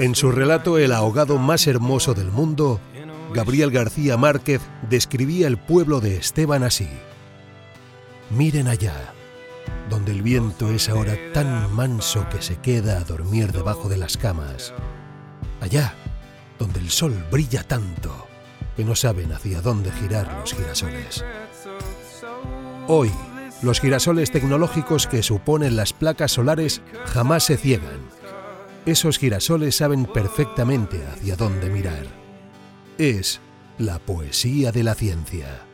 En su relato El ahogado más hermoso del mundo, Gabriel García Márquez describía el pueblo de Esteban así. Miren allá, donde el viento es ahora tan manso que se queda a dormir debajo de las camas. Allá, donde el sol brilla tanto que no saben hacia dónde girar los girasoles. Hoy, los girasoles tecnológicos que suponen las placas solares jamás se ciegan. Esos girasoles saben perfectamente hacia dónde mirar. Es la poesía de la ciencia.